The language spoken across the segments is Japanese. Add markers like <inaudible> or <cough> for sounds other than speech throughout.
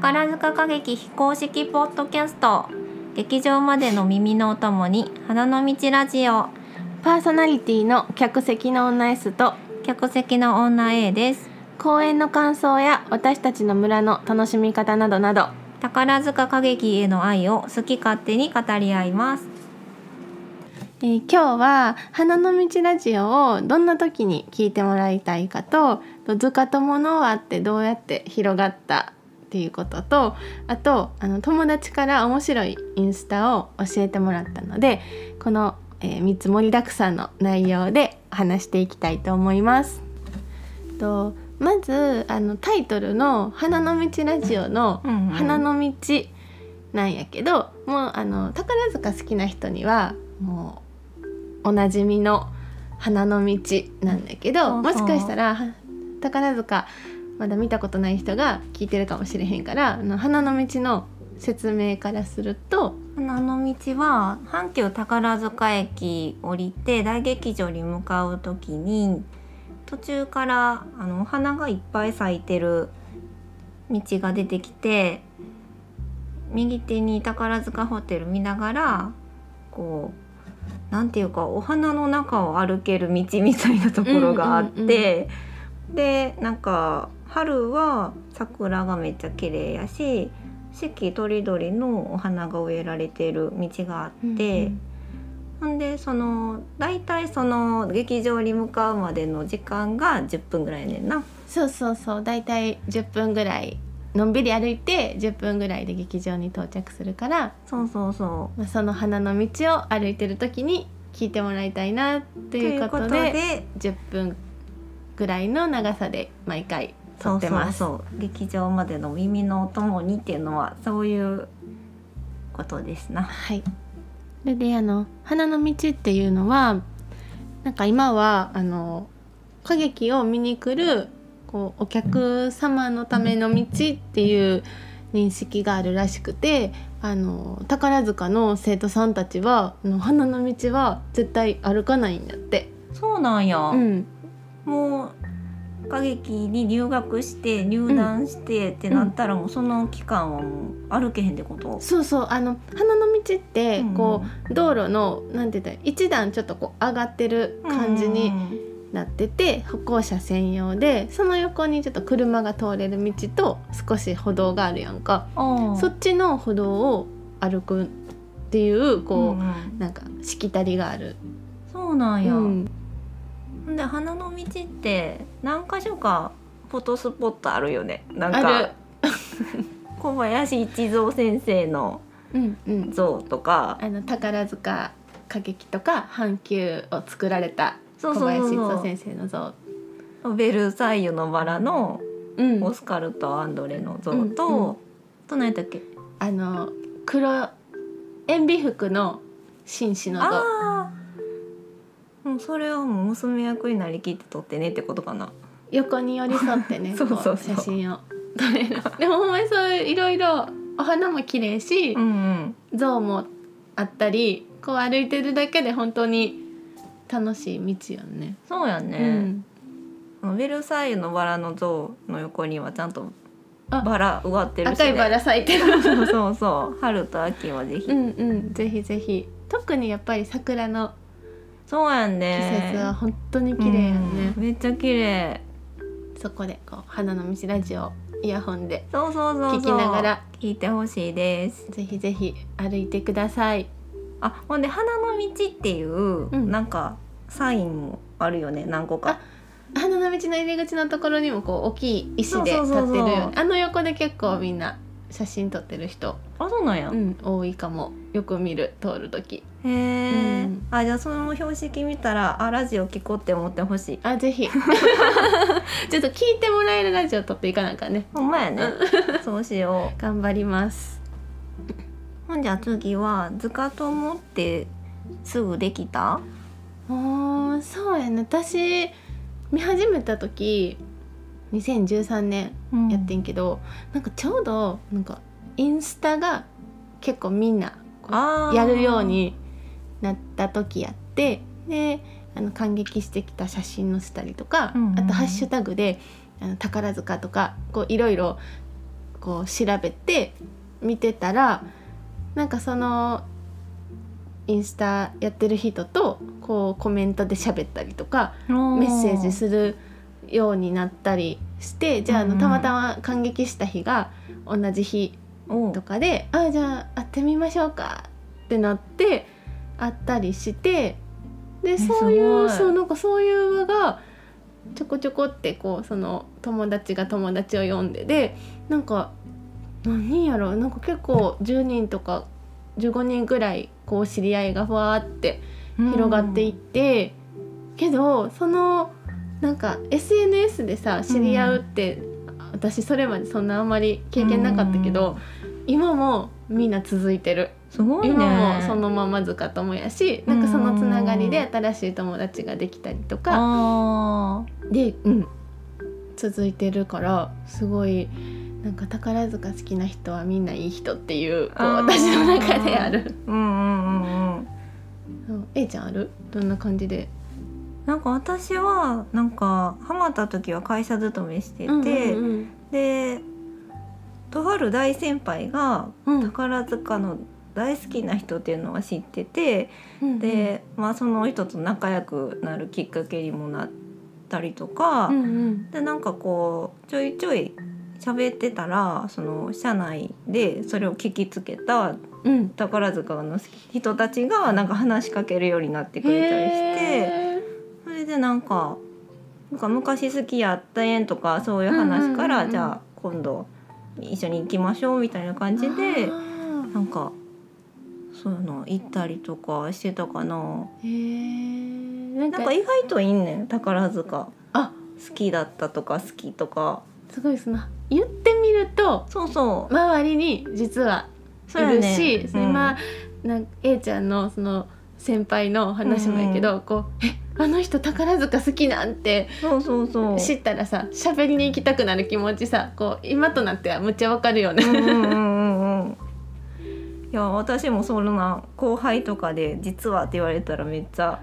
宝塚歌劇非公式ポッドキャスト。劇場までの耳のお供に花の道ラジオ。パーソナリティの客席の女 S と客席の女 A です。公演の感想や私たちの村の楽しみ方などなど。宝塚歌劇への愛を好き勝手に語り合います。えー今日は「花の道ラジオ」をどんな時に聞いてもらいたいかとと図鑑と物はってどうやって広がったっていうこととあとあの友達から面白いインスタを教えてもらったのでこの、え3つ盛りだくさんの内容で話していきたいと思います。とまずあのタイトルの「花の道ラジオ」のうんうん「花の道」なんやけどもうあの宝塚好きな人にはもうおなじみの花の道なんだけどもしかしたらは宝塚まだ見たことない人が聞いてるかもしれへんからあの花の道の説明からすると花の道は阪急宝塚駅降りて大劇場に向かう時に途中からあのお花がいっぱい咲いてる道が出てきて右手に宝塚ホテル見ながらこうなんていうかお花の中を歩ける道みたいなところがあって、でなんか春は桜がめっちゃ綺麗やし四季とりどりのお花が植えられてる道があって、ほんでその大体その劇場に向かうまでの時間が10分ぐらいやねんな。そうそうそうだいたい10分ぐらいのんびり歩いて10分ぐらいで劇場に到着するから、そうそうそまあ、その花の道を歩いてる時に聞いてもらいたいなってう。いうことでで10分ぐらいの長さで毎回撮ってます。そう劇場までの耳のお供にっていうのはそういうことですな。はい。それであの花の道っていうのはなんか今はあの歌劇を見に来るこうお客様のための道っていう認識があるらしくてあの宝塚の生徒さんたちはあの花の道は絶対歩かないんだって。そうなんや。うん、もう歌劇に入学して入団してってなったらもうその期間はもう歩けへんってこと、そうそうあの花の道ってうん。こう、道路のなんて言ったら一段ちょっとこう上がってる感じになってて歩行者専用でその横にちょっと車が通れる道と少し歩道があるやんか、うん。そっちの歩道を歩くっていうこう、うんうん。なんかしきたりがある。そうなんや、うんで花の道って何箇所かフォトスポットあるよね。なんあかる。<laughs> 小林一三先生のうんうん、像とか。あの宝塚歌劇とか阪急を作られた小林一三そ先生の像。うベルサイユのバラのうん。オスカルとアンドレの像と、うんうん。と何やったっけ？あの黒塩ビ服の紳士の像それはもう娘役になりきって撮ってねってことかな。横に寄り添ってね <laughs> そうそう写真を。撮れるでもほんまにそういろいろお花も綺麗し、んうん。像もあったりこう歩いてるだけで本当に楽しい道よね。そうやうね、ん、ベルサイユのバラの像の横にはちゃんとあバラ植わってるし、ね、赤いバラ咲いてる。そうそうそう。春と秋はぜひ、うんうん。ぜひぜひ。特にやっぱり桜のそうやん季ね節は本当に綺麗やんね。う。ん。めっちゃ綺麗。そこでこう花の道ラジオイヤホンでそうそうそうそう。聞きながら聞いてほしいです。ぜひぜひ歩いてください。あほんで花の道っていう、ん。なんかサインもあるよね何個か。花の道の入り口のところにもこう大きい石で立ってるそうそう。そうそうよ。ねあの横で結構みんな写真撮ってる人、あそうなんや、うん、多いかもよく見る通る時。へえ、うん。あじゃあその標識見たらあラジオ聞こうって思ってほしい。あぜひ。<laughs> ちょっと聞いてもらえるラジオ撮っていかなんかね。ほんまやね。そうしよ頑張ります。うほんじゃ次は図鑑友ってすぐできた？おーそうやね。私見始めた時2013年やってんけど、なんかちょうどなんかインスタが結構みんなやるようになった時やってであの感激してきた写真載せたりとか、うんうんあとハッシュタグであの宝塚とかこういろいろこう調べて見てたらなんかそのインスタやってる人とこうコメントで喋ったりとかメッセージするようになったりしてじゃああのたまたま感激した日が同じ日おとかで「あじゃあ会ってみましょうか」ってなって会ったりしてでそういうそうなんかそういう輪がちょこちょこってこうその友達が友達を呼んででなんか何人やろなんか結構10人とか15人ぐらいこう知り合いがふわーって広がっていって、けどそのなんか SNS でさ知り合うって、私それまでそんなあんまり経験なかったけど、今もみんな続いてる、すごいね。今もそのまま塚友やしなんかそのつながりで新しい友達ができたりとか、あで、うん、続いてるからすごいなんか宝塚好きな人はみんないい人っていうこう私の中である。ーうんうんうんうん。そう。A ちゃんある？どんな感じで？なんか私はなんかハマった時は会社勤めしてて、うんうん。でとある大先輩がうん。宝塚の大好きな人っていうのは知ってて、うんで、まあ、その人と仲良くなるきっかけにもなったりとか、うんうん。でなんかこうちょいちょい喋ってたらその社内でそれを聞きつけたうん。宝塚の人たちがなんか話しかけるようになってくれたりしてへそれでなんかなんか昔好きやったんとかそういう話からじゃあ今度一緒に行きましょうみたいな感じーであなんかそういうの行ったりとかしてたかな。ーへー。なんか意外といいねん宝塚。あ。好きだったとか好きとか。すごいです。な言ってみるとそうそう。周りに実はいるし、そうやね今なん A ちゃんのその先輩の話もやけど、こう「えあの人宝塚好きなんて。そうそうそう。知ったらさ喋りに行きたくなる気持ちさこう今となってはむっちゃわかるよね。うんうんうんうん。うんいや私もそんな後輩とかで「実は」って言われたらめっちゃ。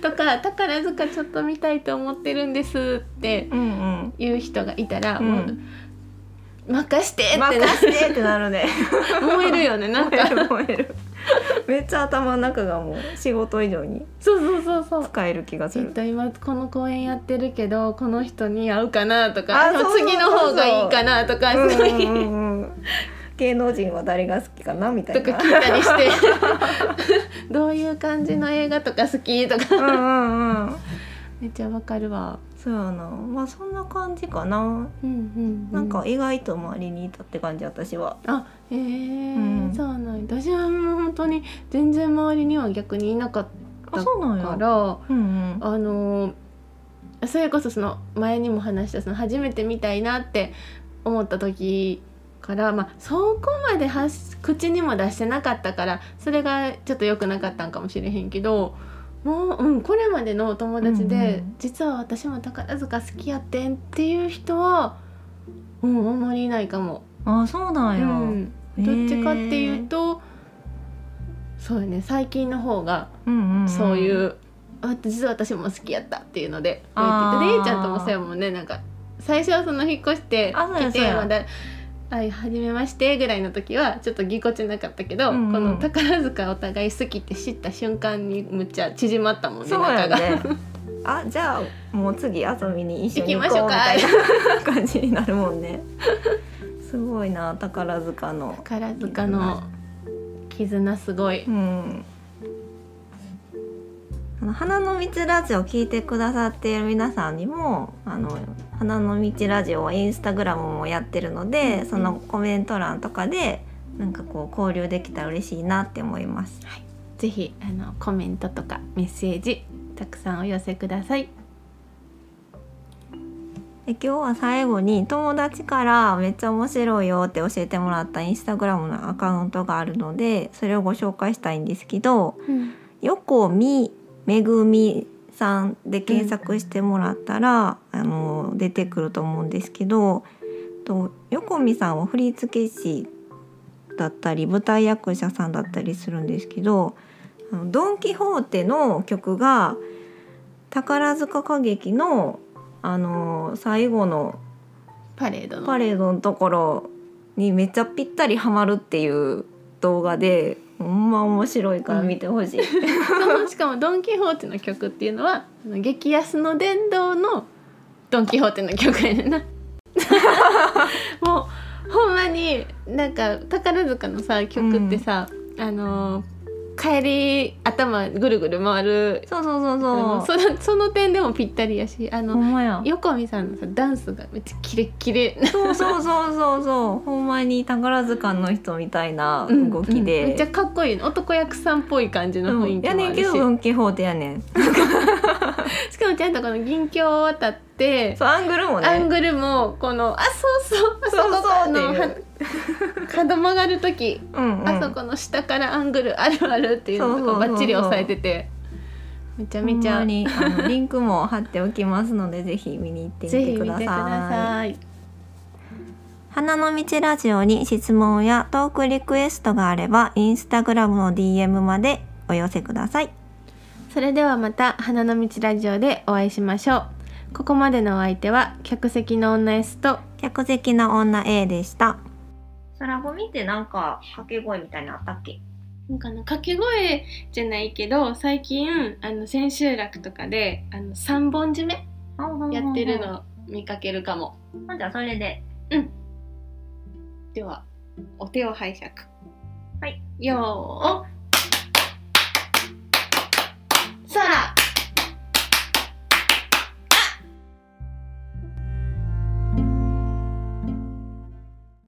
とか「宝塚ちょっと見たいと思ってるんです」って。うんうん。言う人がいたら、うん。もう任してってな任してってなるね。<laughs> 燃えるよねなんか。燃える <laughs> めっちゃ頭の中がもう仕事以上にそうそうそうそう。使える気がすえっ今この公演やってるけどこの人に会うかなとか次の方がいいかなとかうんそういううん芸能人は誰が好きかなみたいな。とか聞いたりして。<laughs> どういう感じの映画とか好きとか。うんうんうん。めっちゃわかるわ。そうやな。まあそんな感じかな。うんうんうなんか意外と周りにいたって感じ私は。あへえ、うん。そうなんだ私はもう本当に全然周りには逆にいなかっあそうなんやたからうんうんあのーそれこそその前にも話したその初めて見たいなって思った時から、まあ、そこまで口にも出してなかったからそれがちょっと良くなかったんかもしれへんけどもう、うん、これまでのお友達で、うんうん実は私も宝塚好きやってんっていう人は、うん、あんまりいないかも。あそうなんや、うん、どっちかっていうとそうやね最近の方がうんうんん。そういう、あ実は私も好きやったっていうのでで A ちゃんともそうやもんね。なんか最初はその引っ越して来そうやてまだ「はい初めまして」ぐらいの時はちょっとぎこちなかったけど、うんうん。この宝塚お互い好きって知った瞬間にむっちゃ縮まったもんねそうや仲が。ねあじゃあもう次遊びに一緒に行行きましょうかこうみたい。な <laughs> 感じになるもんねすごいな宝塚の宝塚の絆すごい。うんあの花の道ラジオ聞いてくださっている皆さんにもあの花の道ラジオはインスタグラムもやってるので、うんそのコメント欄とかでなんかこう交流できたら嬉しいなって思います。ぜひあのコメントとかメッセージたくさんお寄せください。で今日は最後に友達からめっちゃ面白いよって教えてもらったインスタグラムのアカウントがあるのでそれをご紹介したいんですけど横見めぐみさんで検索してもらったら、あの出てくると思うんですけどと横見さんは振付師だったり舞台役者さんだったりするんですけど「あのドン・キホーテ」の曲が宝塚歌劇のあの最後のパレードの。パレードのところにめっちゃぴったりハマるっていう動画でほんま面白いから見てほしい、そ <laughs> のしかもドン・キホーテの曲っていうのは激安の殿堂のドン・キホーテの曲やねんな。<laughs> もうほんまになんか宝塚のさ曲ってさ、あの帰り頭ぐるぐる回る。そうそうそうそう。そのその点でもぴったりやしあほの横見さんのさダンスがめっちゃキレッキレ。そうそうそうそうそう。ほんまに宝塚の人みたいなうん動きで、うん。めっちゃかっこいい。の男役さんっぽい感じの雰囲気やねんもあるし、けどドン・キホーテやねん。<laughs> しかもちゃんとこの銀鏡を渡ってそうアングルもね。アングルもこのあそうそうあそこそうそうあのっていう。は <laughs> 角曲がる時、うんうん、あそこの下からアングルあるあるっていうのとそうそうそうそうかバッチリ押さえててめちゃめちゃにあのリンクも貼っておきますのでぜひ見に行ってみてくだ見てください。さい。花の道ラジオに質問やトークリクエストがあればインスタグラムの DM までお寄せください。それではまた花の道ラジオでお会いしましょう。ここまでのお相手は客席の女 S と客席の女 A でした。空ゴミってなんか掛け声みたいなのあったっけ？なんかな掛け声じゃないけど最近あの千秋楽とかであの三本締めやってるの見かけるかも。あじゃあそれで。ではお手を拝借。はい。よー